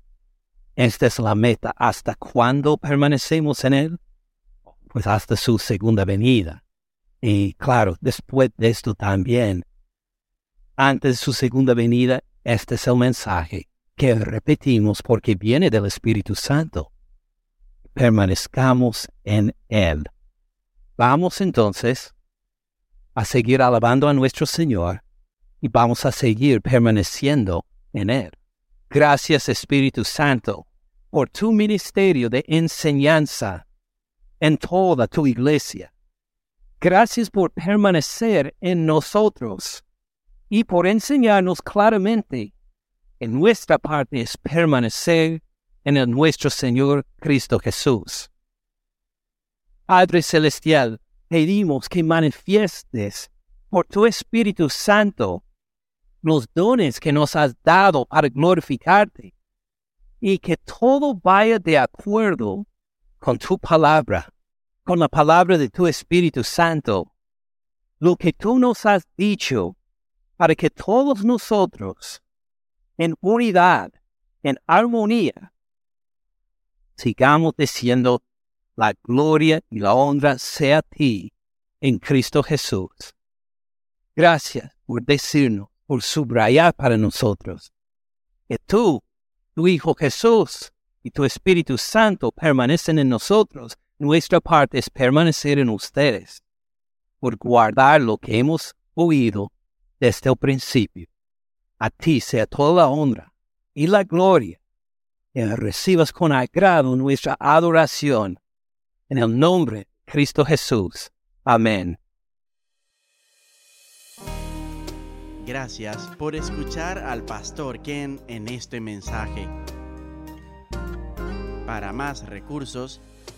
Esta es la meta. ¿Hasta cuándo permanecemos en Él? Pues hasta su segunda venida. Y claro, después de esto también, antes de su segunda venida, este es el mensaje que repetimos porque viene del Espíritu Santo. Permanezcamos en Él. Vamos entonces a seguir alabando a nuestro Señor y vamos a seguir permaneciendo en Él. Gracias Espíritu Santo por tu ministerio de enseñanza en toda tu iglesia. Gracias por permanecer en nosotros y por enseñarnos claramente en nuestra parte es permanecer en el nuestro Señor Cristo Jesús. Padre Celestial, pedimos que manifiestes por tu Espíritu Santo los dones que nos has dado para glorificarte y que todo vaya de acuerdo con tu palabra, con la palabra de tu Espíritu Santo, lo que tú nos has dicho para que todos nosotros, en unidad, en armonía, sigamos diciendo la gloria y la honra sea a ti en Cristo Jesús. Gracias por decirnos, por subrayar para nosotros que tú tu Hijo Jesús y tu Espíritu Santo permanecen en nosotros, nuestra parte es permanecer en ustedes, por guardar lo que hemos oído desde el principio. A ti sea toda la honra y la gloria, y recibas con agrado nuestra adoración. En el nombre de Cristo Jesús. Amén. Gracias por escuchar al pastor Ken en este mensaje. Para más recursos,